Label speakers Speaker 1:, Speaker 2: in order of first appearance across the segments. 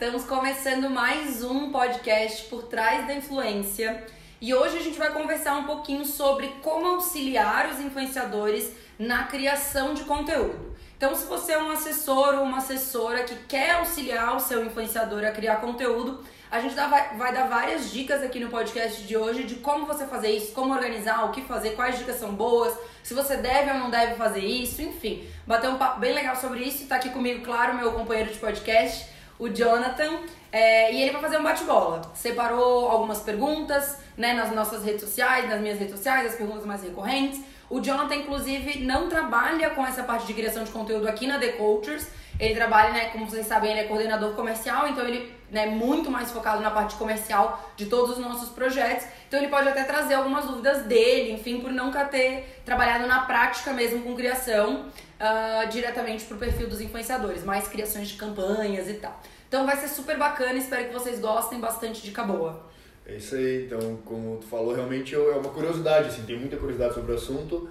Speaker 1: Estamos começando mais um podcast por trás da influência e hoje a gente vai conversar um pouquinho sobre como auxiliar os influenciadores na criação de conteúdo. Então, se você é um assessor ou uma assessora que quer auxiliar o seu influenciador a criar conteúdo, a gente vai, dar várias dicas aqui no podcast de hoje de como você fazer isso, como organizar, o que fazer, quais dicas são boas, se você deve ou não deve fazer isso, enfim. Bater um papo bem legal sobre isso. Tá aqui comigo, claro, meu companheiro de podcast, o Jonathan. É, e ele vai fazer um bate-bola. Separou algumas perguntas né, nas nossas redes sociais, nas minhas redes sociais, as perguntas mais recorrentes. O Jonathan, inclusive, não trabalha com essa parte de criação de conteúdo aqui na The Cultures. Ele trabalha, né, como vocês sabem, ele é coordenador comercial, então ele né, muito mais focado na parte comercial de todos os nossos projetos. Então ele pode até trazer algumas dúvidas dele, enfim, por nunca ter trabalhado na prática mesmo com criação uh, diretamente pro perfil dos influenciadores, mais criações de campanhas e tal. Então vai ser super bacana, espero que vocês gostem bastante de boa.
Speaker 2: É isso aí, então, como tu falou, realmente é uma curiosidade, assim, tem muita curiosidade sobre o assunto.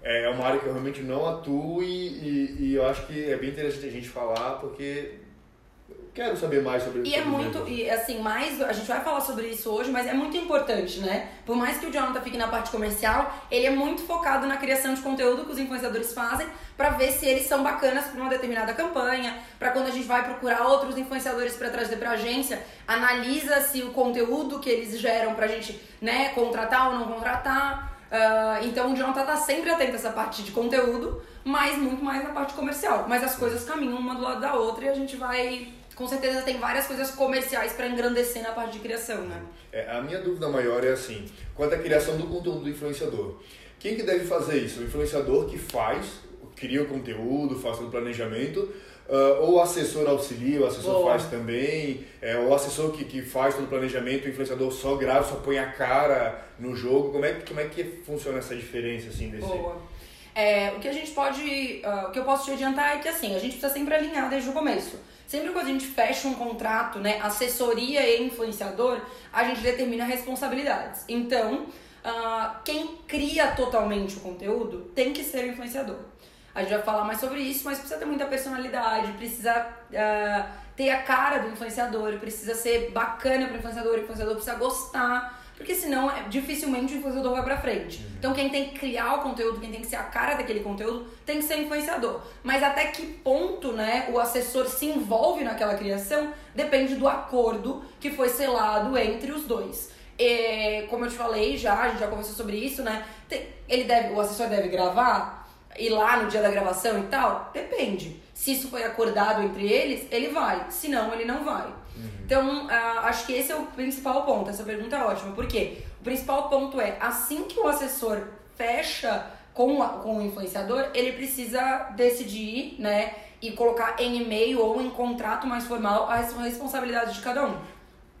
Speaker 2: É uma área que eu realmente não atuo e, e, e eu acho que é bem interessante a gente falar, porque quero saber mais sobre
Speaker 1: isso. E é muito, e assim, mais, a gente vai falar sobre isso hoje, mas é muito importante, né? Por mais que o Jonathan fique na parte comercial, ele é muito focado na criação de conteúdo que os influenciadores fazem para ver se eles são bacanas para uma determinada campanha, para quando a gente vai procurar outros influenciadores para trazer pra agência, analisa se o conteúdo que eles geram pra gente, né, contratar ou não contratar. Uh, então o Jonathan tá sempre atento a essa parte de conteúdo, mas muito mais na parte comercial. Mas as coisas caminham uma do lado da outra e a gente vai com certeza tem várias coisas comerciais para engrandecer na parte de criação, né?
Speaker 2: É, a minha dúvida maior é assim, quanto à criação do conteúdo do influenciador. Quem que deve fazer isso? O influenciador que faz, cria o conteúdo, faz o planejamento, uh, ou o assessor auxilia, o assessor Boa. faz também, é, o assessor que, que faz todo o planejamento, o influenciador só grava, só põe a cara no jogo. Como é, como é que funciona essa diferença assim desse...
Speaker 1: Boa. É, o que a gente pode, uh, o que eu posso te adiantar é que assim, a gente precisa sempre alinhar desde o começo. Sempre quando a gente fecha um contrato, né, assessoria e influenciador, a gente determina responsabilidades. Então, uh, quem cria totalmente o conteúdo tem que ser o influenciador. A gente vai falar mais sobre isso, mas precisa ter muita personalidade, precisa uh, ter a cara do influenciador, precisa ser bacana para o influenciador, o influenciador precisa gostar porque senão é, dificilmente o influenciador vai pra frente. Uhum. Então quem tem que criar o conteúdo, quem tem que ser a cara daquele conteúdo, tem que ser influenciador. Mas até que ponto, né, o assessor se envolve naquela criação depende do acordo que foi selado entre os dois. E, como eu te falei já, a gente já conversou sobre isso, né? Ele deve, o assessor deve gravar, ir lá no dia da gravação e tal? Depende. Se isso foi acordado entre eles, ele vai. Se não, ele não vai. Uhum. Então, uh, acho que esse é o principal ponto. Essa pergunta é ótima. Por quê? O principal ponto é, assim que o assessor fecha com, a, com o influenciador, ele precisa decidir, né? E colocar em e-mail ou em contrato mais formal a responsabilidade de cada um.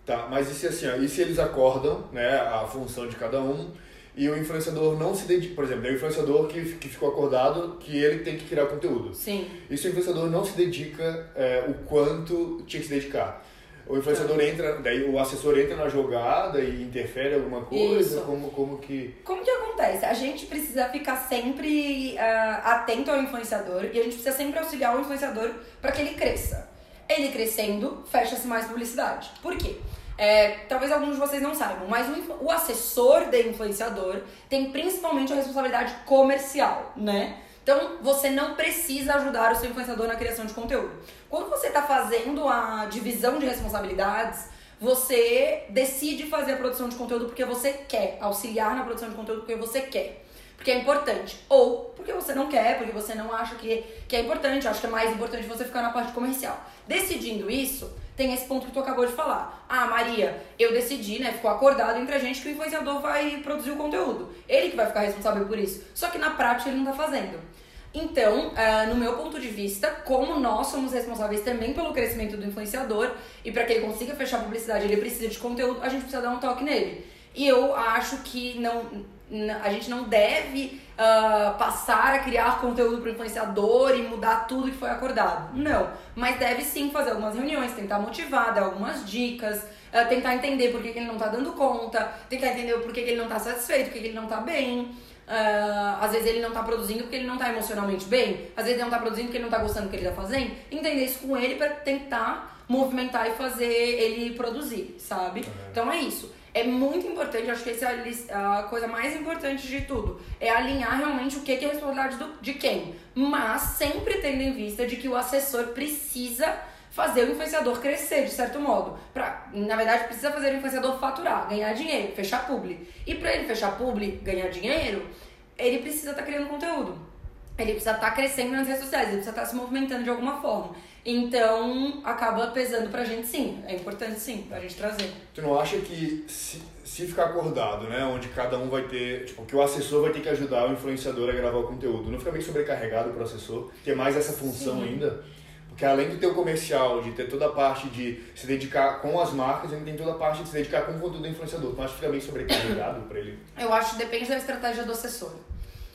Speaker 2: Tá, mas e se assim, ó, e se eles acordam, né, a função de cada um e o influenciador não se dedica, por exemplo, tem um influenciador que, que ficou acordado que ele tem que criar conteúdo.
Speaker 1: Sim.
Speaker 2: E se o influenciador não se dedica é, o quanto tinha que se dedicar? O influenciador entra, daí o assessor entra na jogada e interfere alguma coisa? Isso. Como, como que.
Speaker 1: Como que acontece? A gente precisa ficar sempre uh, atento ao influenciador e a gente precisa sempre auxiliar o influenciador para que ele cresça. Ele crescendo, fecha-se mais publicidade. Por quê? É, talvez alguns de vocês não saibam, mas o, o assessor de influenciador tem principalmente a responsabilidade comercial, né? Então, você não precisa ajudar o seu influenciador na criação de conteúdo. Quando você está fazendo a divisão de responsabilidades, você decide fazer a produção de conteúdo porque você quer, auxiliar na produção de conteúdo porque você quer. Porque é importante. Ou porque você não quer, porque você não acha que, que é importante, acha que é mais importante você ficar na parte comercial. Decidindo isso, tem esse ponto que tu acabou de falar. Ah, Maria, eu decidi, né? Ficou acordado entre a gente que o influenciador vai produzir o conteúdo. Ele que vai ficar responsável por isso. Só que na prática ele não tá fazendo. Então, uh, no meu ponto de vista, como nós somos responsáveis também pelo crescimento do influenciador e para que ele consiga fechar a publicidade, ele precisa de conteúdo, a gente precisa dar um toque nele. E eu acho que não, a gente não deve uh, passar a criar conteúdo para o influenciador e mudar tudo que foi acordado. Não. Mas deve sim fazer algumas reuniões, tentar motivar, dar algumas dicas, uh, tentar entender por que, que ele não está dando conta, tentar entender por que, que ele não está satisfeito, por que, que ele não está bem. Uh, às vezes ele não tá produzindo porque ele não tá emocionalmente bem, às vezes ele não tá produzindo porque ele não tá gostando do que ele tá fazendo. Entender isso com ele para tentar movimentar e fazer ele produzir, sabe? Uhum. Então é isso. É muito importante, acho que essa é a coisa mais importante de tudo. É alinhar realmente o que é responsabilidade do, de quem. Mas sempre tendo em vista de que o assessor precisa fazer o influenciador crescer, de certo modo. Pra, na verdade, precisa fazer o influenciador faturar, ganhar dinheiro, fechar publi. E para ele fechar publi, ganhar dinheiro, ele precisa estar tá criando conteúdo. Ele precisa estar tá crescendo nas redes sociais, ele precisa estar tá se movimentando de alguma forma. Então, acaba pesando pra gente sim. É importante sim, pra gente trazer.
Speaker 2: Tu não acha que se, se ficar acordado, né? Onde cada um vai ter. Tipo, que o assessor vai ter que ajudar o influenciador a gravar o conteúdo. Não fica meio sobrecarregado pro assessor? Ter mais essa função sim. ainda? Porque além de ter o comercial, de ter toda a parte de se dedicar com as marcas, ainda tem toda a parte de se dedicar com o conteúdo do influenciador. Tu não acha que fica meio sobrecarregado pra ele?
Speaker 1: Eu acho que depende da estratégia do assessor.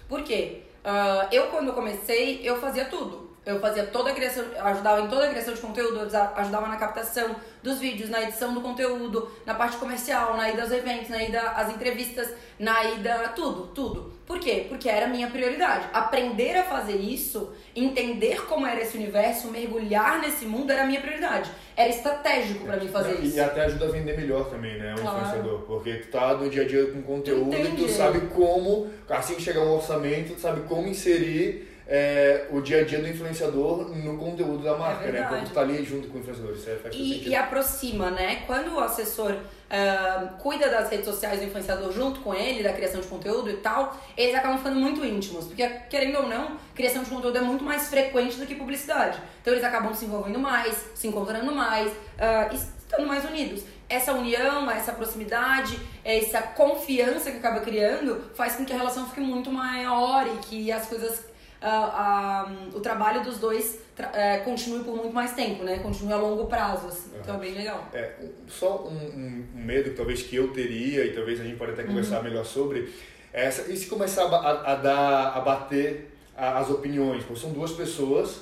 Speaker 1: Por quê? Uh, eu, quando comecei, eu fazia tudo. Eu fazia toda a criação, ajudava em toda a criação de conteúdo, ajudava na captação dos vídeos, na edição do conteúdo, na parte comercial, na ida aos eventos, na ida às entrevistas, na ida. tudo, tudo. Por quê? Porque era a minha prioridade. Aprender a fazer isso, entender como era esse universo, mergulhar nesse mundo era a minha prioridade. Era estratégico para mim fazer
Speaker 2: e,
Speaker 1: isso.
Speaker 2: E até ajuda a vender melhor também, né? O claro. influenciador. Porque tu tá no dia a dia com conteúdo Entendi. e tu sabe como, assim que chegar um orçamento, tu sabe como inserir é, o dia a dia do influenciador no conteúdo da marca, é né? Quando tu tá ali junto com o influenciador, isso é, faz
Speaker 1: e, e aproxima, né? Quando o assessor uh, cuida das redes sociais do influenciador junto com ele, da criação de conteúdo e tal, eles acabam ficando muito íntimos. Porque, querendo ou não, criação de conteúdo é muito mais frequente do que publicidade. Então eles acabam se envolvendo mais, se encontrando mais, uh, estando mais unidos essa união, essa proximidade, essa confiança que acaba criando faz com que a relação fique muito maior e que as coisas uh, o trabalho dos dois uh, continue por muito mais tempo, né? Continue a longo prazo, assim. Então é bem legal.
Speaker 2: É, só um, um, medo, talvez, que eu teria, e talvez a gente pode até conversar uhum. melhor sobre, é e se começar a, a, dar, a bater as opiniões? Porque são duas pessoas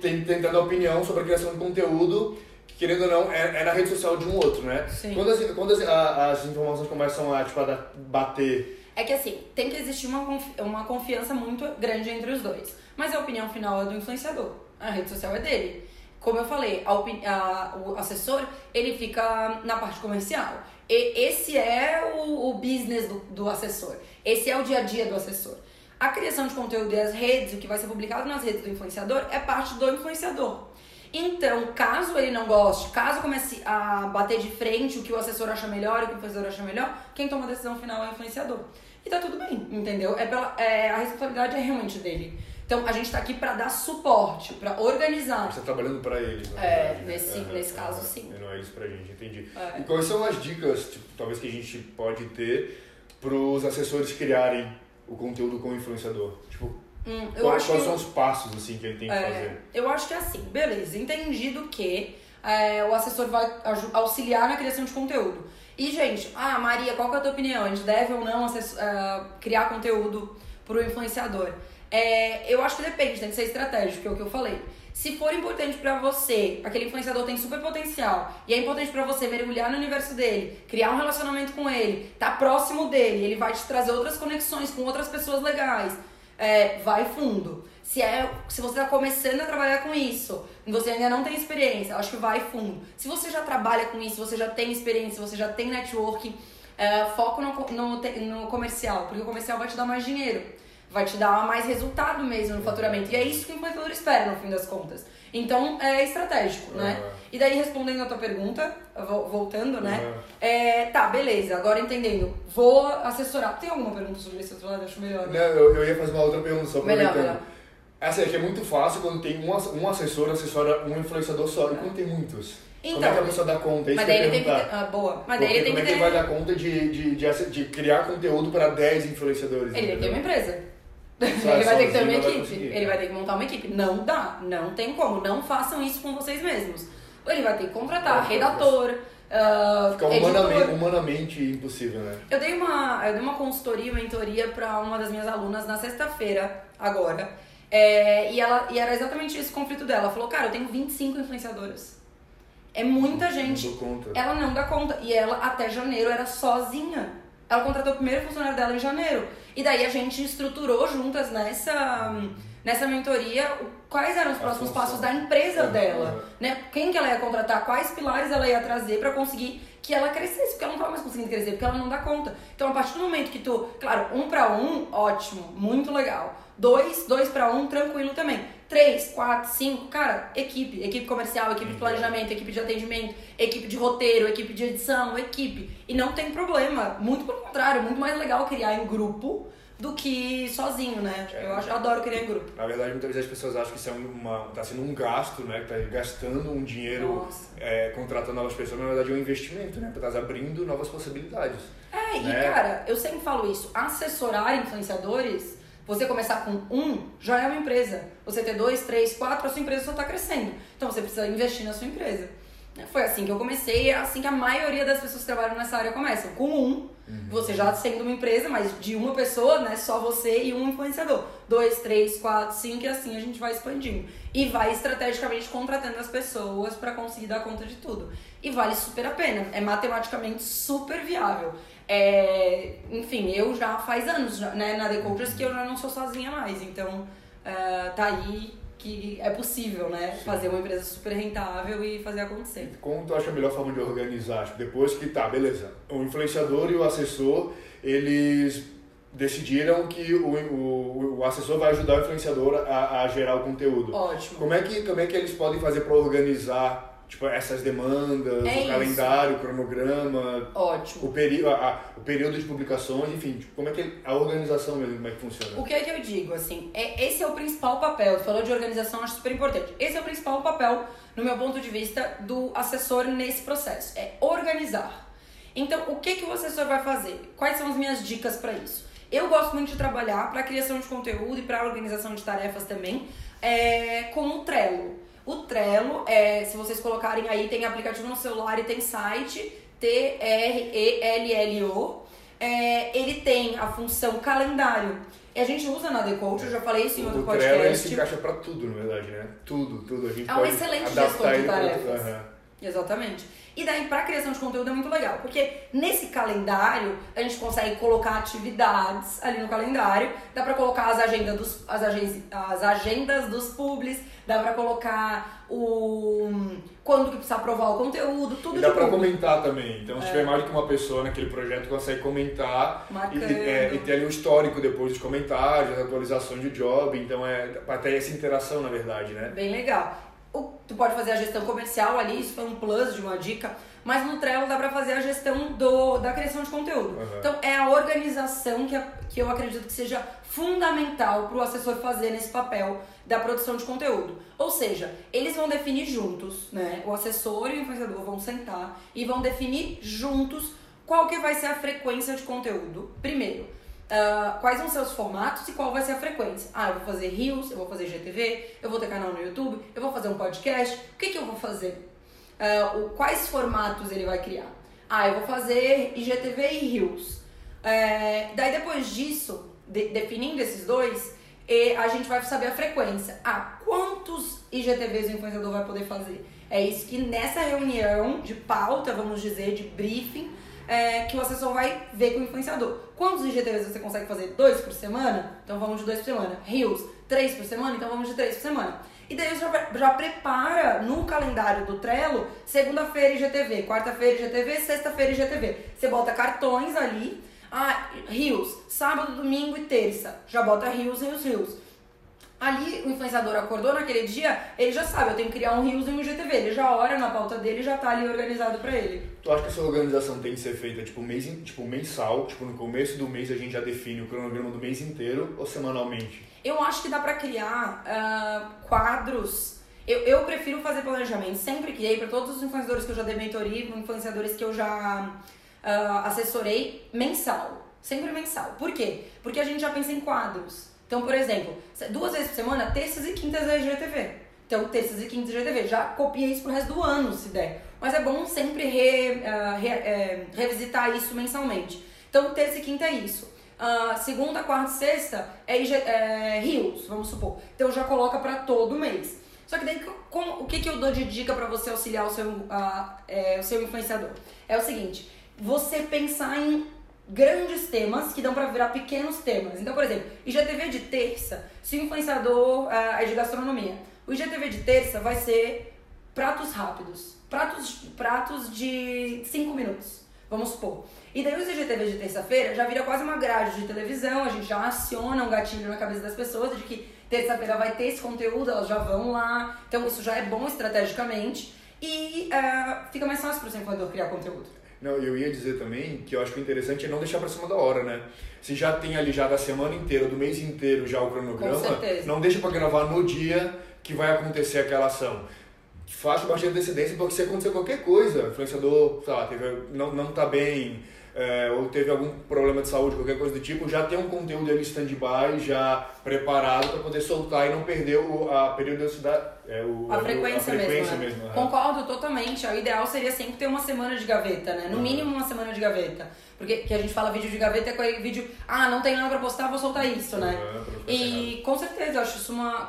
Speaker 2: tentando a opinião sobre a criação de conteúdo que, querendo ou não, é, é, na rede social de um outro, né?
Speaker 1: Sim.
Speaker 2: Quando, as, quando as, a, as informações começam a, tipo, a bater
Speaker 1: é que assim, tem que existir uma, confi uma confiança muito grande entre os dois. Mas a opinião final é do influenciador. A rede social é dele. Como eu falei, a a, o assessor, ele fica na parte comercial. E esse é o, o business do, do assessor. Esse é o dia a dia do assessor. A criação de conteúdo e as redes, o que vai ser publicado nas redes do influenciador, é parte do influenciador. Então, caso ele não goste, caso comece a bater de frente o que o assessor acha melhor, o que o influenciador acha melhor, quem toma a decisão final é o influenciador. E tá tudo bem, entendeu? É, pela, é a responsabilidade é realmente dele. Então a gente tá aqui para dar suporte, para organizar.
Speaker 2: Você tá trabalhando para eles,
Speaker 1: né? É, nesse, é, nesse é, caso é, sim.
Speaker 2: Não é isso pra gente, entendi. É. E quais são as dicas, tipo, talvez que a gente pode ter pros assessores criarem o conteúdo com o influenciador?
Speaker 1: Hum,
Speaker 2: quais, quais que... são os passos assim que ele tem que é, fazer?
Speaker 1: Eu acho que é assim, beleza, entendido que é, o assessor vai auxiliar na criação de conteúdo. E, gente, ah, Maria, qual que é a tua opinião? A gente deve ou não uh, criar conteúdo pro influenciador? É, eu acho que depende, tem que ser estratégico, que é o que eu falei. Se for importante para você, aquele influenciador tem super potencial, e é importante para você mergulhar no universo dele, criar um relacionamento com ele, tá próximo dele, ele vai te trazer outras conexões com outras pessoas legais, é, vai fundo. Se, é, se você está começando a trabalhar com isso, você ainda não tem experiência, acho que vai fundo. Se você já trabalha com isso, você já tem experiência, você já tem networking, é, foco no, no, no comercial, porque o comercial vai te dar mais dinheiro, vai te dar mais resultado mesmo no faturamento. E é isso que o influenciador espera, no fim das contas. Então, é estratégico, né? Uhum. E daí, respondendo a tua pergunta, voltando, né? Uhum. É, tá, beleza, agora entendendo. Vou assessorar. Tem alguma pergunta sobre esse outro lado? Acho melhor.
Speaker 2: Né? Não, eu, eu ia fazer uma outra pergunta, só aproveitando. Melhor, melhor. Essa aqui é muito fácil quando tem um, um assessor, assessora um influenciador só. E quando tem muitos? Então, como é que a pessoa dá conta? É isso
Speaker 1: mas
Speaker 2: daí
Speaker 1: ele tem que ter, ah, boa. Mas daí ele tem
Speaker 2: como
Speaker 1: que
Speaker 2: é que ele vai dar conta de, de, de, de criar conteúdo para 10 influenciadores?
Speaker 1: Ele tem que ter uma empresa. Ele vai ter que ter uma equipe. Ele vai ter que montar uma equipe. Não dá. Não tem como. Não façam isso com vocês mesmos. Ele vai ter que contratar redator, uh,
Speaker 2: Fica humanamente, humanamente, impossível, né?
Speaker 1: Eu dei uma, eu dei uma consultoria, mentoria para uma das minhas alunas na sexta-feira, agora. É, e, ela, e era exatamente esse conflito dela. Ela falou, cara, eu tenho 25 influenciadoras. É muita gente.
Speaker 2: Não dou conta.
Speaker 1: Ela não dá conta. E ela, até janeiro, era sozinha. Ela contratou o primeiro funcionário dela em janeiro. E daí a gente estruturou juntas nessa, nessa mentoria quais eram os próximos passos da empresa dela, né? Quem que ela ia contratar, quais pilares ela ia trazer para conseguir que ela crescesse, porque ela não tava mais conseguindo crescer, porque ela não dá conta. Então, a partir do momento que tu, claro, um para um, ótimo, muito legal. Dois, dois para um, tranquilo também. Três, quatro, cinco, cara, equipe, equipe comercial, equipe de planejamento, equipe de atendimento, equipe de roteiro, equipe de edição, equipe. E não tem problema, muito pelo contrário, muito mais legal criar em grupo do que sozinho, né? É. Eu, acho, eu adoro criar em grupo.
Speaker 2: Na verdade, muitas vezes as pessoas acham que isso é uma, tá sendo um gasto, né? Que tá gastando um dinheiro é, contratando novas pessoas, mas na verdade é um investimento, né? Tá abrindo novas possibilidades.
Speaker 1: É, né? e cara, eu sempre falo isso, assessorar influenciadores, você começar com um, já é uma empresa. Você ter dois, três, quatro, a sua empresa só está crescendo. Então você precisa investir na sua empresa. Foi assim que eu comecei, é assim que a maioria das pessoas que trabalham nessa área começam. Com um, uhum. você já sendo uma empresa, mas de uma pessoa, né? Só você e um influenciador. Dois, três, quatro, cinco, e assim a gente vai expandindo. E vai estrategicamente contratando as pessoas para conseguir dar conta de tudo. E vale super a pena. É matematicamente super viável. É, enfim, eu já faz anos né, na The Cultures que eu já não sou sozinha mais. Então, uh, tá aí que é possível, né? Sim. Fazer uma empresa super rentável e fazer acontecer.
Speaker 2: Como tu acha a melhor forma de organizar? Tipo, depois que tá, beleza, o influenciador e o assessor, eles decidiram que o, o, o assessor vai ajudar o influenciador a, a gerar o conteúdo.
Speaker 1: Ótimo.
Speaker 2: Como é que, como é que eles podem fazer para organizar tipo, essas demandas, é o calendário, o cronograma,
Speaker 1: Ótimo.
Speaker 2: O, peri a, o período de publicações, enfim, tipo, como é que a organização mesmo, como é que funciona?
Speaker 1: O que é que eu digo, assim, é, esse é o principal papel, tu falou de organização, acho super importante, esse é o principal papel, no meu ponto de vista, do assessor nesse processo, é organizar. Então, o que, que o assessor vai fazer? Quais são as minhas dicas para isso? Eu gosto muito de trabalhar para criação de conteúdo e para organização de tarefas também, é, com o Trello. O Trello, é, se vocês colocarem aí, tem aplicativo no celular e tem site, T-R-E-L-L-O. É, ele tem a função calendário. E a gente usa na The Coach, eu já falei isso em outro podcast. O Trello ele
Speaker 2: se encaixa pra tudo, na verdade, né? Tudo, tudo. A gente
Speaker 1: é um excelente gestor de tarefas. Uhum. Exatamente. E daí, para criação de conteúdo é muito legal, porque nesse calendário a gente consegue colocar atividades ali no calendário, dá para colocar as agendas dos as, agen as agendas dos publis, dá para colocar o quando que precisa aprovar o conteúdo, tudo e
Speaker 2: dá para comentar também. Então, se é. tiver mais do que uma pessoa naquele projeto, consegue comentar e, é, e, ter ali um histórico depois dos comentários, atualizações de job. Então, é ter essa interação, na verdade, né?
Speaker 1: Bem legal tu pode fazer a gestão comercial ali, isso foi um plus de uma dica, mas no Trello dá para fazer a gestão do, da criação de conteúdo. Uhum. Então é a organização que, que eu acredito que seja fundamental para o assessor fazer nesse papel da produção de conteúdo. Ou seja, eles vão definir juntos, né? O assessor e o influenciador vão sentar e vão definir juntos qual que vai ser a frequência de conteúdo. Primeiro, Uh, quais vão ser os formatos e qual vai ser a frequência. Ah, eu vou fazer Reels, eu vou fazer GTV, eu vou ter canal no YouTube, eu vou fazer um podcast. O que, que eu vou fazer? Uh, quais formatos ele vai criar? Ah, eu vou fazer IGTV e Reels. É, daí depois disso, de, definindo esses dois, e a gente vai saber a frequência. Ah, quantos IGTVs o influenciador vai poder fazer? É isso que nessa reunião de pauta, vamos dizer, de briefing, é, que o assessor vai ver com o influenciador. Quantos IGTVs você consegue fazer? Dois por semana? Então vamos de dois por semana. Reels, três por semana? Então vamos de três por semana. E daí você já, já prepara no calendário do Trello, segunda-feira IGTV, quarta-feira IGTV, sexta-feira IGTV. Você bota cartões ali, ah, Rios, sábado, domingo e terça. Já bota Rios, Rios, Rios. Ali o influenciador acordou naquele dia, ele já sabe, eu tenho que criar um Rios e um IGTV. Ele já olha na pauta dele já tá ali organizado para ele.
Speaker 2: Tu acha que essa organização tem que ser feita tipo, mês, tipo mensal, tipo no começo do mês a gente já define o cronograma do mês inteiro ou semanalmente?
Speaker 1: Eu acho que dá para criar uh, quadros. Eu, eu prefiro fazer planejamento, sempre criei para todos os influenciadores que eu já dei mentoria, influenciadores que eu já uh, assessorei, mensal. Sempre mensal. Por quê? Porque a gente já pensa em quadros. Então, por exemplo, duas vezes por semana, terças e quintas é IGTV. Então, terças e quintas é IGTV. Já copiei isso pro resto do ano, se der. Mas é bom sempre re, uh, re, é, revisitar isso mensalmente. Então, terça e quinta é isso. Uh, segunda, quarta e sexta é, é Rios, vamos supor. Então, já coloca para todo mês. Só que daí, o que, que eu dou de dica para você auxiliar o seu, uh, é, o seu influenciador? É o seguinte, você pensar em grandes temas que dão para virar pequenos temas. Então, por exemplo, IGTV de terça, se o influenciador uh, é de gastronomia, o IGTV de terça vai ser pratos rápidos, pratos, pratos de 5 minutos, vamos supor. E daí os IGTV de terça-feira já vira quase uma grade de televisão, a gente já aciona um gatilho na cabeça das pessoas de que terça-feira vai ter esse conteúdo, elas já vão lá. Então isso já é bom estrategicamente e uh, fica mais fácil para o influenciador criar conteúdo.
Speaker 2: Não, eu ia dizer também que eu acho que o interessante é não deixar para cima da hora, né? Se já tem ali já da semana inteira, do mês inteiro já o cronograma, não deixa para gravar no dia que vai acontecer aquela ação. Faça bastante antecedência, porque se acontecer qualquer coisa, o influenciador, sei lá, teve, não, não tá bem, é, ou teve algum problema de saúde, qualquer coisa do tipo, já tem um conteúdo ali stand-by, já preparado para poder soltar e não perder o, a periodicidade,
Speaker 1: é, o, a, frequência, a frequência mesmo. mesmo né? Concordo totalmente. O ideal seria sempre ter uma semana de gaveta, né? No uhum. mínimo uma semana de gaveta. Porque que a gente fala vídeo de gaveta é aquele vídeo, ah, não tem nada pra postar, vou soltar isso, né? É, e com certeza, eu acho isso uma,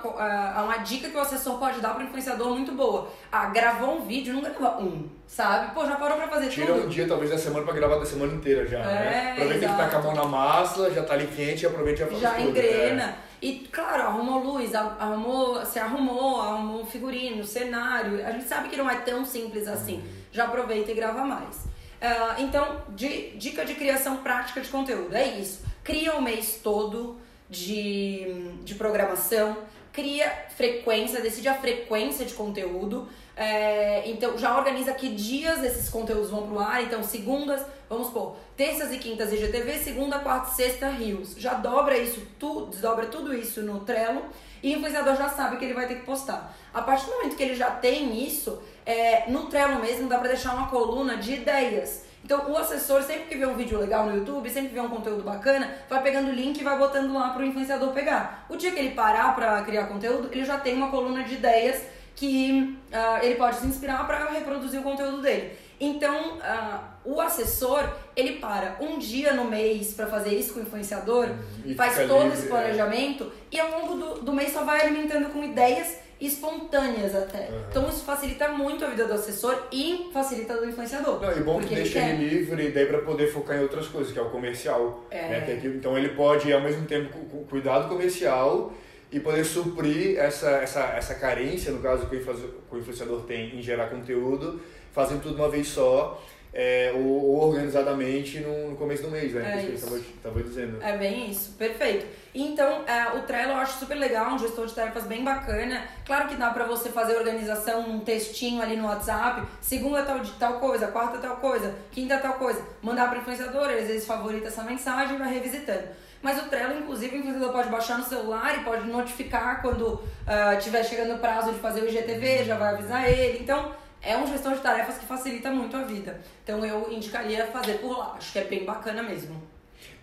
Speaker 1: uma dica que o assessor pode dar pro influenciador muito boa. Ah, gravou um vídeo, não grava um, sabe? Pô, já parou pra fazer
Speaker 2: Tira
Speaker 1: tudo.
Speaker 2: Tira um dia, talvez, da semana pra gravar da semana inteira já, né? é, né? Aproveita exato. que tá com a mão na massa, já tá ali quente e aproveita e já faz
Speaker 1: Já
Speaker 2: tudo,
Speaker 1: engrena. Né? E, claro, arrumou luz, arrumou, se arrumou, arrumou figurino, cenário. A gente sabe que não é tão simples assim. Já aproveita e grava mais. Uh, então, de, dica de criação prática de conteúdo, é isso. Cria o mês todo de, de programação, cria frequência, decide a frequência de conteúdo. É, então, já organiza que dias esses conteúdos vão pro ar. Então, segundas, vamos supor, terças e quintas IGTV, segunda, quarta e sexta Rios. Já dobra isso, desdobra tudo isso no Trello e o influenciador já sabe que ele vai ter que postar. A partir do momento que ele já tem isso, é, no Trello mesmo dá para deixar uma coluna de ideias. Então o assessor, sempre que vê um vídeo legal no YouTube, sempre que vê um conteúdo bacana, vai pegando o link e vai botando lá pro influenciador pegar. O dia que ele parar para criar conteúdo, ele já tem uma coluna de ideias que uh, ele pode se inspirar para reproduzir o conteúdo dele. Então, uh, o assessor, ele para um dia no mês para fazer isso com o influenciador, uhum. faz todo livre, esse é. planejamento é. e ao longo do, do mês só vai alimentando com ideias espontâneas até. Uhum. Então isso facilita muito a vida do assessor e facilita do influenciador.
Speaker 2: Não, e bom que deixa ele, ele livre daí para poder focar em outras coisas, que é o comercial. É. Né? Que, então ele pode ao mesmo tempo cuidar do comercial e poder suprir essa, essa, essa carência, no caso que o influenciador tem em gerar conteúdo, fazendo tudo uma vez só é, ou, ou, organizadamente no, no, começo do mês, né? É que isso. você estava dizendo.
Speaker 1: É bem isso, perfeito. Então, é, o Trello eu acho super legal, um gestor de tarefas bem bacana. Claro que dá para você fazer organização, um textinho ali no WhatsApp, segunda tal, tal coisa, quarta tal coisa, quinta tal coisa. Mandar para influenciador, às vezes favorita essa mensagem e vai revisitando. Mas o Trello, inclusive, o influenciador pode baixar no celular e pode notificar quando uh, chegando o prazo de fazer o IGTV, já vai avisar ele. Então, é um gestor de tarefas que facilita muito a vida. Então eu indicaria fazer por lá. Acho que é bem bacana mesmo.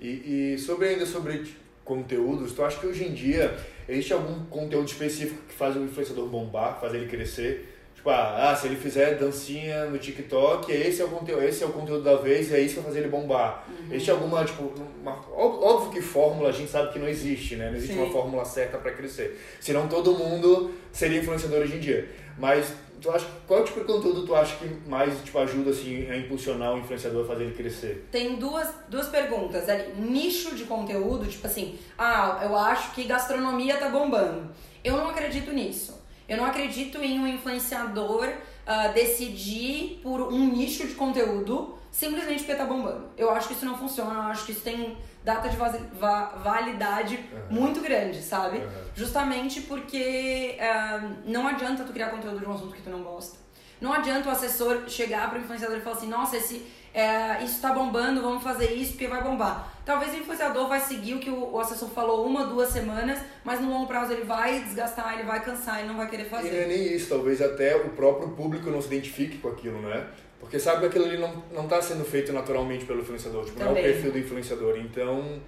Speaker 2: E, e sobre ainda sobre conteúdos, tu acha que hoje em dia existe algum conteúdo específico que faz o influenciador bombar, faz ele crescer? Tipo, ah, ah, se ele fizer dancinha no TikTok, esse é o conteúdo, esse é o conteúdo da vez e é isso que vai fazer ele bombar. Uhum. Existe alguma, tipo, uma, óbvio que fórmula a gente sabe que não existe, né? Não existe Sim. uma fórmula certa para crescer. Senão todo mundo seria influenciador hoje em dia. Mas tu acha, qual tipo de conteúdo tu acha que mais tipo, ajuda assim, a impulsionar o influenciador a fazer ele crescer?
Speaker 1: Tem duas, duas perguntas ali. Nicho de conteúdo, tipo assim, ah, eu acho que gastronomia tá bombando. Eu não acredito nisso. Eu não acredito em um influenciador uh, decidir por um nicho de conteúdo simplesmente porque tá bombando. Eu acho que isso não funciona, eu acho que isso tem data de validade uhum. muito grande, sabe? Uhum. Justamente porque uh, não adianta tu criar conteúdo de um assunto que tu não gosta. Não adianta o assessor chegar para o influenciador e falar assim, nossa, esse, é, isso está bombando, vamos fazer isso porque vai bombar. Talvez o influenciador vai seguir o que o, o, assessor falou uma, duas semanas, mas no longo prazo ele vai desgastar, ele vai cansar e não vai querer fazer. E
Speaker 2: não é nem isso, talvez até o próprio público não se identifique com aquilo, né? Porque sabe que aquilo ali não, não tá sendo feito naturalmente pelo influenciador, tipo, não é o perfil do influenciador. Então,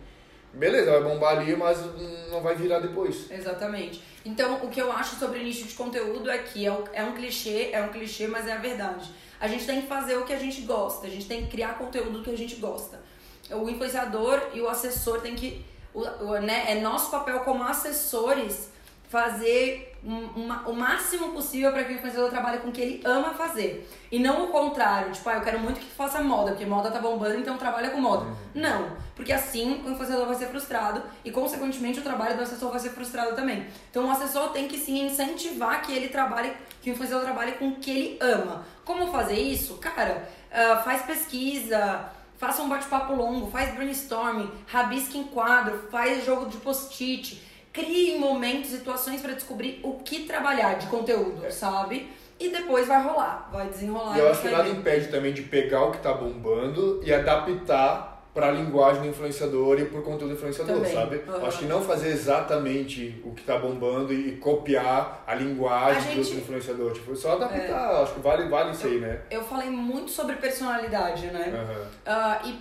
Speaker 2: beleza, vai bombar ali, mas não vai virar depois.
Speaker 1: Exatamente. Então, o que eu acho sobre nicho de conteúdo é que é, é um clichê, é um clichê, mas é a verdade. A gente tem que fazer o que a gente gosta, a gente tem que criar conteúdo que a gente gosta. O influenciador e o assessor tem que. O, o, né, é nosso papel como assessores fazer um, uma, o máximo possível para que o influenciador trabalhe com o que ele ama fazer. E não o contrário, tipo, ah, eu quero muito que faça moda, porque moda tá bombando, então trabalha com moda.
Speaker 2: Uhum.
Speaker 1: Não, porque assim o influenciador vai ser frustrado e, consequentemente, o trabalho do assessor vai ser frustrado também. Então, o assessor tem que sim incentivar que ele trabalhe, que o influenciador trabalhe com o que ele ama. Como fazer isso? Cara, uh, faz pesquisa, faça um bate-papo longo, faz brainstorming, rabisque em quadro, faz jogo de post-it crie momentos, situações para descobrir o que trabalhar de conteúdo, sabe? E depois vai rolar, vai desenrolar.
Speaker 2: E eu acho que nada impede também de pegar o que tá bombando e adaptar para a linguagem do influenciador e por conteúdo do influenciador,
Speaker 1: Também.
Speaker 2: sabe?
Speaker 1: Uhum.
Speaker 2: Acho que não fazer exatamente o que tá bombando e copiar a linguagem
Speaker 1: A gente-
Speaker 2: do outro influenciador. Tipo, só adaptar. Acho que vale, vale isso aí, né?
Speaker 1: Eu falei muito sobre personalidade, né?
Speaker 2: Aham.
Speaker 1: Ah, e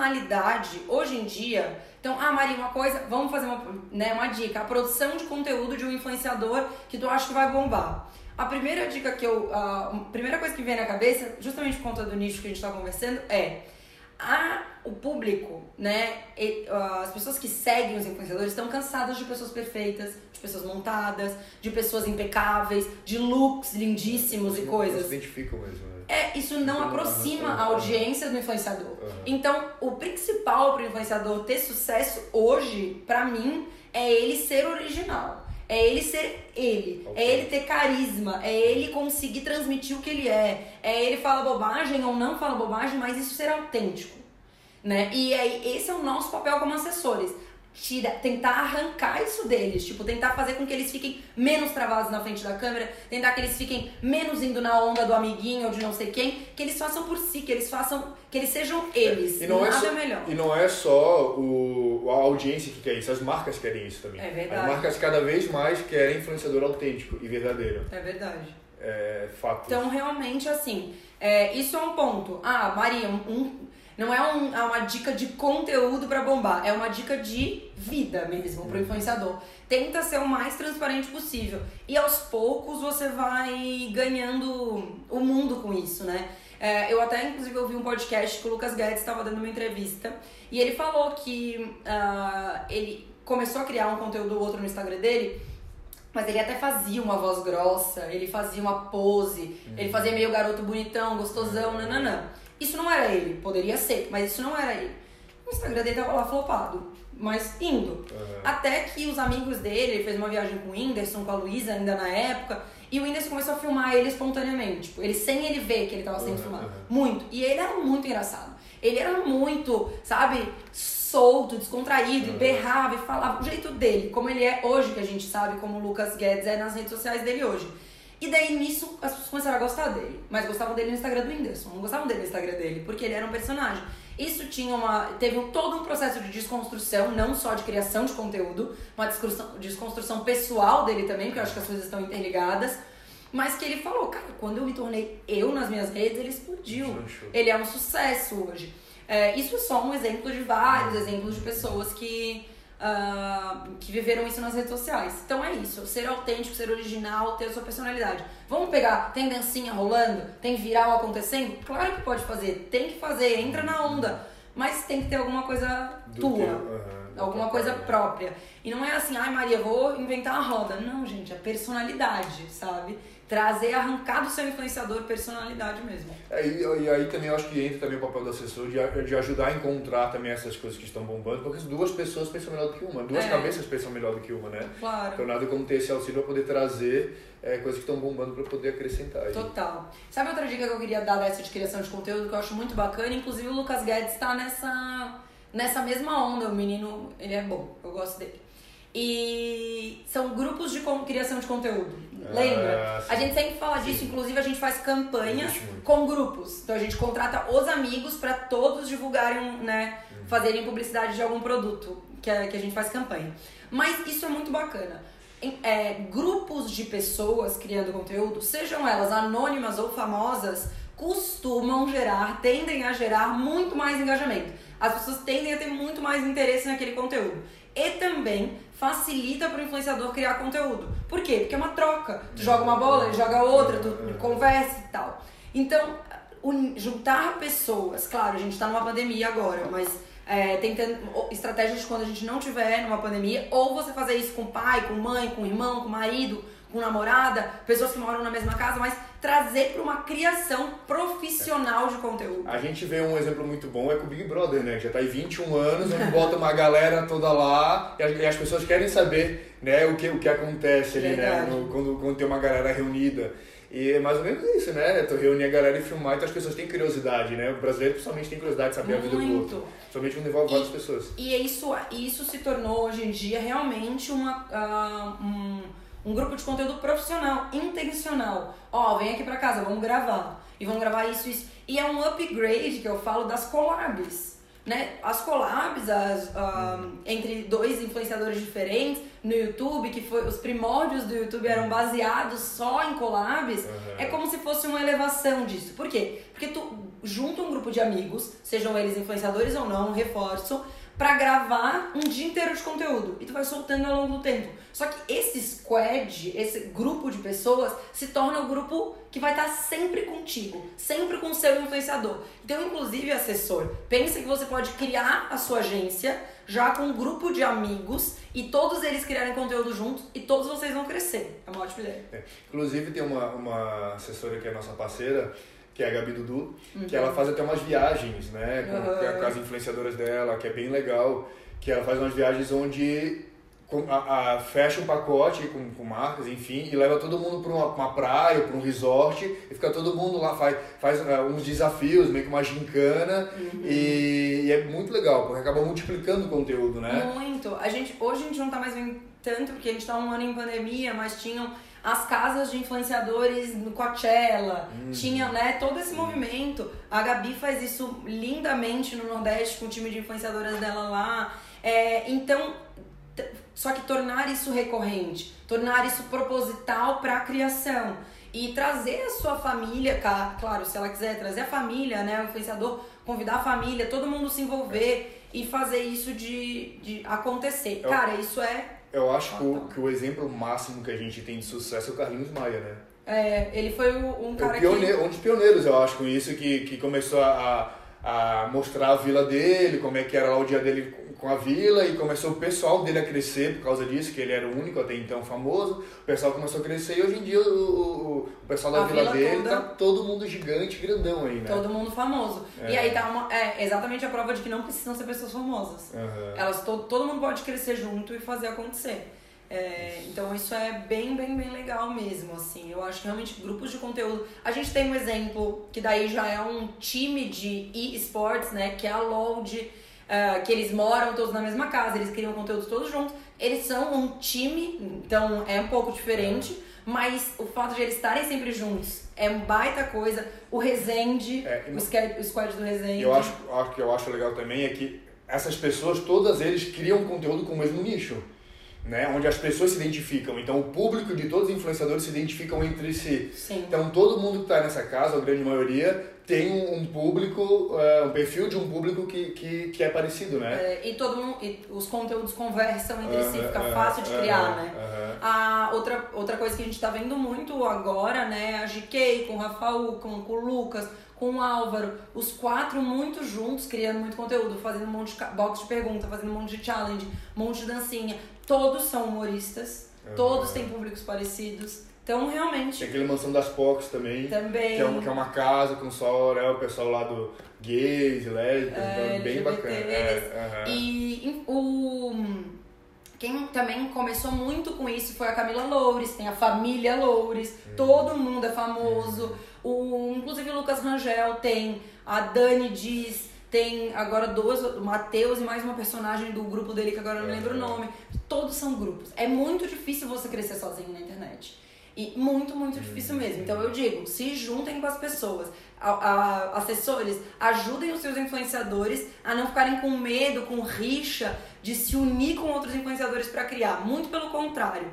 Speaker 1: personalidade, hoje em dia. Então, ah, Maria, uma coisa, vamos fazer uma, né, uma dica: a produção de conteúdo de um influenciador que tu acha que vai bombar. A primeira dica que eu. A primeira coisa que vem na cabeça, justamente por conta do nicho que a gente tá conversando, é. A, o público, né? e, ah, as pessoas que seguem os influenciadores estão cansadas de pessoas perfeitas, de pessoas montadas, de pessoas impecáveis, de looks lindíssimos e
Speaker 2: Não-
Speaker 1: coisas.
Speaker 2: Não se identificam mesmo, né?
Speaker 1: É, isso não
Speaker 2: Então,
Speaker 1: aproxima
Speaker 2: aham,
Speaker 1: a audiência do influenciador.
Speaker 2: Aham.
Speaker 1: Então, o principal para o influenciador ter sucesso hoje, pra mim, é ele ser original. É ele ser ele.
Speaker 2: Ok.
Speaker 1: É ele ter carisma. É ele conseguir transmitir o que ele é. É ele falar bobagem ou não fala bobagem, mas isso ser autêntico. Né? E aí, esse é o nosso papel como assessores. Tira, tentar arrancar isso deles, tipo, tentar fazer com que eles fiquem menos travados na frente da câmera, tentar que eles fiquem menos indo na onda do amiguinho ou de não sei quem, que eles façam por si, que eles façam, que eles sejam eles.
Speaker 2: E não, é
Speaker 1: Nada
Speaker 2: só,
Speaker 1: melhor.
Speaker 2: e não é só o, a audiência que quer isso, as marcas querem isso também.
Speaker 1: É verdade.
Speaker 2: As marcas cada vez mais querem influenciador autêntico e verdadeiro.
Speaker 1: É verdade.
Speaker 2: É fato.
Speaker 1: Então, realmente, assim, é, isso é um ponto. Ah, Maria, um, um- não é, um- é uma dica de conteúdo pra bombar, é uma dica de vida mesmo pro influenciador. Tenta ser o mais transparente possível. E aos poucos você vai ganhando o mundo com isso, né? É, eu até, inclusive, ouvi um podcast que o Lucas Guedes estava dando uma entrevista e ele falou que ah, ele começou a criar um conteúdo ou outro no Instagram dele mas ele até fazia uma voz grossa, ele fazia uma pose, ele fazia meio garoto bonitão, gostosão, nananã. Isso não era ele, poderia ser, mas isso não era ele. O Instagram dele tava lá flopado, mas indo.
Speaker 2: Aham.
Speaker 1: Até que os amigos dele, ele fez uma viagem com o Whindersson, com a Luísa ainda na época, e o Whindersson começou a filmar ele espontaneamente. Tipo, ele sem ele ver que ele tava sendo
Speaker 2: Uhum,
Speaker 1: filmado.
Speaker 2: uhum.
Speaker 1: Muito. E ele era muito engraçado. Ele era muito, sabe, solto, descontraído, e
Speaker 2: Uhum.
Speaker 1: berrava e falava o jeito dele, como ele é hoje, que a gente sabe como o Lucas Guedes é nas redes sociais dele hoje. E daí nisso as pessoas começaram a gostar dele. Mas gostavam dele no Instagram do Whindersson, não gostavam dele no Instagram dele, porque ele era um personagem. Isso tinha uma. Teve um- todo um processo de desconstrução, não só de criação de conteúdo, uma desconstrução, desconstrução pessoal dele também, porque eu acho que as coisas estão interligadas. Mas que ele falou, cara, quando eu me tornei eu nas minhas redes, ele explodiu. Ele é um sucesso hoje. É, isso é só um exemplo de vários exemplos de pessoas que, ah, que viveram isso nas redes sociais. Então é isso, ser autêntico, ser original, ter a sua personalidade. Vamos pegar, tem dancinha rolando, tem viral acontecendo? Claro que pode fazer, tem que fazer, entra na onda. Mas tem que ter alguma coisa
Speaker 2: Do
Speaker 1: tua.
Speaker 2: teu, da
Speaker 1: Alguma coisa própria. E não é assim, ai Maria, vou inventar a roda. Não, gente, é personalidade, sabe? Trazer, arrancar do seu influenciador personalidade mesmo.
Speaker 2: É, e, e aí também eu acho que entra também o papel do assessor de, de ajudar a encontrar também essas coisas que estão bombando, porque duas pessoas pensam melhor do que uma, duas
Speaker 1: É.
Speaker 2: cabeças pensam melhor do que uma, né?
Speaker 1: Claro.
Speaker 2: Então nada como ter esse auxílio para poder trazer é, coisas que estão bombando para poder acrescentar. aí.
Speaker 1: Total. Sabe outra dica que eu queria dar dessa de criação de conteúdo que eu acho muito bacana? Inclusive o Lucas Guedes tá nessa, nessa mesma onda. O menino, ele é bom, eu gosto dele. E são grupos de criação de conteúdo.
Speaker 2: Ah,
Speaker 1: Lembra?
Speaker 2: sim.
Speaker 1: A gente sempre fala disso, inclusive a gente faz campanhas com grupos. Então a gente contrata os amigos para todos divulgarem, né,
Speaker 2: Uhum.
Speaker 1: fazerem publicidade de algum produto que a, que a gente faz campanha. Mas isso é muito bacana. É, grupos de pessoas criando conteúdo, sejam elas anônimas ou famosas, costumam gerar, tendem a gerar muito mais engajamento. As pessoas tendem a ter muito mais interesse naquele conteúdo. E também facilita para o influenciador criar conteúdo. Por quê? Porque é uma troca. Tu joga uma bola, ele joga outra, tu conversa e tal. Então, un- juntar pessoas, claro, a gente tá numa pandemia agora, mas é, tentando estratégias de quando a gente não tiver numa pandemia, ou você fazer isso com pai, com mãe, com irmão, com marido, com namorada, pessoas que moram na mesma casa, mas trazer para uma criação profissional de conteúdo.
Speaker 2: A gente vê um exemplo muito bom é com o Big Brother, né? Já tá aí 21 anos, onde bota uma galera toda lá e as pessoas querem saber né, o, que, o que acontece ali, né? No, quando, quando tem uma galera reunida. E é mais ou menos isso, né? Tu reunir a galera e filmar, então as pessoas têm curiosidade, né? O brasileiro principalmente tem curiosidade de saber Muito. a vida do outro. Somente quando envolve várias pessoas.
Speaker 1: E isso, isso se tornou hoje em dia realmente uma, uh, um, um grupo de conteúdo profissional, intencional. Ó, oh, vem aqui pra casa, vamos gravar. E vamos gravar isso, isso. E é um upgrade que eu falo das collabs né, as collabs as, um, entre dois influenciadores diferentes no YouTube, que foi os primórdios do YouTube eram baseados só em collabs, uhum. é como se fosse uma elevação disso. Por quê? Porque tu junta um grupo de amigos, sejam eles influenciadores ou não, reforço, para gravar um dia inteiro de conteúdo. E tu vai soltando ao longo do tempo. Só que esse squad, esse grupo de pessoas, se torna o grupo que vai estar sempre contigo, sempre com o seu influenciador. Então, inclusive, assessor, pense que você pode criar a sua agência já com um grupo de amigos e todos eles criarem conteúdo juntos e todos vocês vão crescer. É uma ótima ideia. É.
Speaker 2: Inclusive, tem uma, uma assessora que é nossa parceira que é a Gabi Dudu, uhum. que ela faz até umas viagens, né, com, uhum. com as influenciadoras dela, que é bem legal, que ela faz umas viagens onde a, a, fecha um pacote com, com marcas, enfim, e leva todo mundo para uma, uma praia, para um resort, e fica todo mundo lá, faz, faz uh, uns desafios, meio que uma gincana, uhum. e, e, é muito legal, porque acaba multiplicando o conteúdo, né?
Speaker 1: Muito. A gente, hoje a gente não tá mais vendo tanto, porque a gente tá um ano em pandemia, mas tinham as casas de influenciadores no Coachella, uhum. tinha né, todo esse movimento. A Gabi faz isso lindamente no Nordeste com o time de influenciadoras dela lá. É, então, só que tornar isso recorrente, tornar isso proposital para a criação e trazer a sua família, claro, se ela quiser trazer a família, né, o influenciador, convidar a família, todo mundo se envolver e fazer isso de, de acontecer. Eu, Cara, isso é.
Speaker 2: Eu acho que o, que o exemplo máximo que a gente tem de sucesso é o Carlinhos Maia, né?
Speaker 1: É, ele foi um cara
Speaker 2: é pioneiro, que... Um dos pioneiros, eu acho, com isso, que, que começou a, a mostrar a vila dele, como é que era lá o dia dele com a vila e começou o pessoal dele a crescer por causa disso, que ele era o único até então famoso. O pessoal começou a crescer e hoje em dia o, o, o pessoal da a vila, vila dele toda... tá todo mundo gigante, grandão aí, né?
Speaker 1: Todo mundo famoso. É. E aí tá uma, é exatamente a prova de que não precisam ser pessoas famosas. Uhum. Elas to, todo mundo pode crescer junto e fazer acontecer. É, então isso é bem, bem, bem legal mesmo, assim. Eu acho que realmente grupos de conteúdo. A gente tem um exemplo que daí já é um time de e-sports, né? Que é a LOL uh, que eles moram todos na mesma casa, eles criam conteúdo todos juntos. Eles são um time, então é um pouco diferente, mas o fato de eles estarem sempre juntos é um baita coisa. O Resende, é, o, squad, o squad do Resende.
Speaker 2: Eu acho, acho que eu acho legal também é que essas pessoas, todas eles criam conteúdo com o mesmo nicho né, onde as pessoas se identificam. Então, o público de todos os influenciadores se identificam entre si.
Speaker 1: Sim.
Speaker 2: Então, todo mundo que está nessa casa, a grande maioria, tem um público, uh, um perfil de um público que, que, que é parecido, né?
Speaker 1: É, e todo mundo, e os conteúdos conversam entre uh, si, fica uh, fácil de criar, né? A outra, outra coisa que a gente está vendo muito agora, né, a GK com o Rafael, com, com o Lucas, com o Álvaro, os quatro muito juntos, criando muito conteúdo, fazendo um monte de box de pergunta, fazendo um monte de challenge, um monte de dancinha. Todos são humoristas, todos têm públicos parecidos. Então, realmente.
Speaker 2: Tem aquele Mansão das Pocs também.
Speaker 1: Também.
Speaker 2: Que é, uma, que é uma casa com só né, o pessoal lá do gays, lésbicas, é, então, bem bacana. É,
Speaker 1: uhum. E o. Quem também começou muito com isso foi a Camila Loures, tem a família Loures, uhum. todo mundo é famoso. O, inclusive o Lucas Rangel tem, a Dani Diz, tem agora dois, o Matheus e mais uma personagem do grupo dele que agora eu não lembro o nome. Todos são grupos. É muito difícil você crescer sozinho na internet. E muito, muito difícil mesmo. Então eu digo, se juntem com as pessoas. A, a, assessores, ajudem os seus influenciadores a não ficarem com medo, com rixa de se unir com outros influenciadores para criar. Muito pelo contrário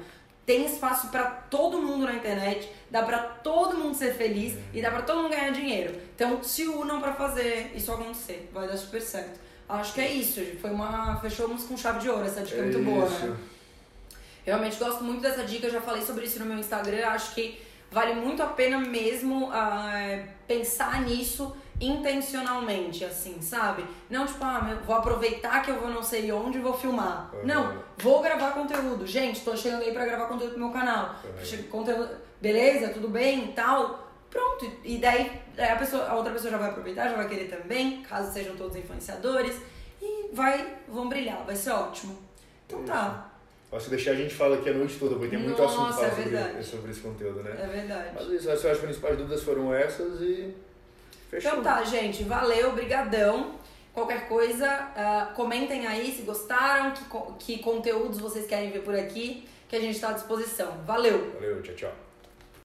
Speaker 1: tem espaço para todo mundo na internet, dá para todo mundo ser feliz e dá para todo mundo ganhar dinheiro. Então se unam para fazer isso acontecer, vai dar super certo. Acho que é isso, foi uma fechamos com chave de ouro, essa dica é, muito boa, né? Realmente gosto muito dessa dica, já falei sobre isso no meu Instagram, acho que vale muito a pena mesmo uh, pensar nisso intencionalmente, assim, sabe? Não tipo, ah, vou aproveitar que eu vou não sei onde e vou filmar. Uhum. Não, vou gravar conteúdo. Gente, tô chegando aí pra gravar conteúdo pro meu canal. Uhum. Conteúdo, beleza, tudo bem e tal. Pronto, e daí a, pessoa, a outra pessoa já vai aproveitar, já vai querer também, caso sejam todos influenciadores, e vai, vão brilhar, vai ser ótimo. Então tá.
Speaker 2: Se deixar a gente fala aqui a noite toda, porque tem muito Nossa, assunto é sobre, sobre esse conteúdo, né?
Speaker 1: É verdade.
Speaker 2: Mas isso, acho que as principais dúvidas foram essas e fechou.
Speaker 1: Então tá, gente, valeu, brigadão. Qualquer coisa, uh, comentem aí se gostaram, que, que conteúdos vocês querem ver por aqui, que a gente está à disposição. Valeu!
Speaker 2: Valeu, tchau, tchau.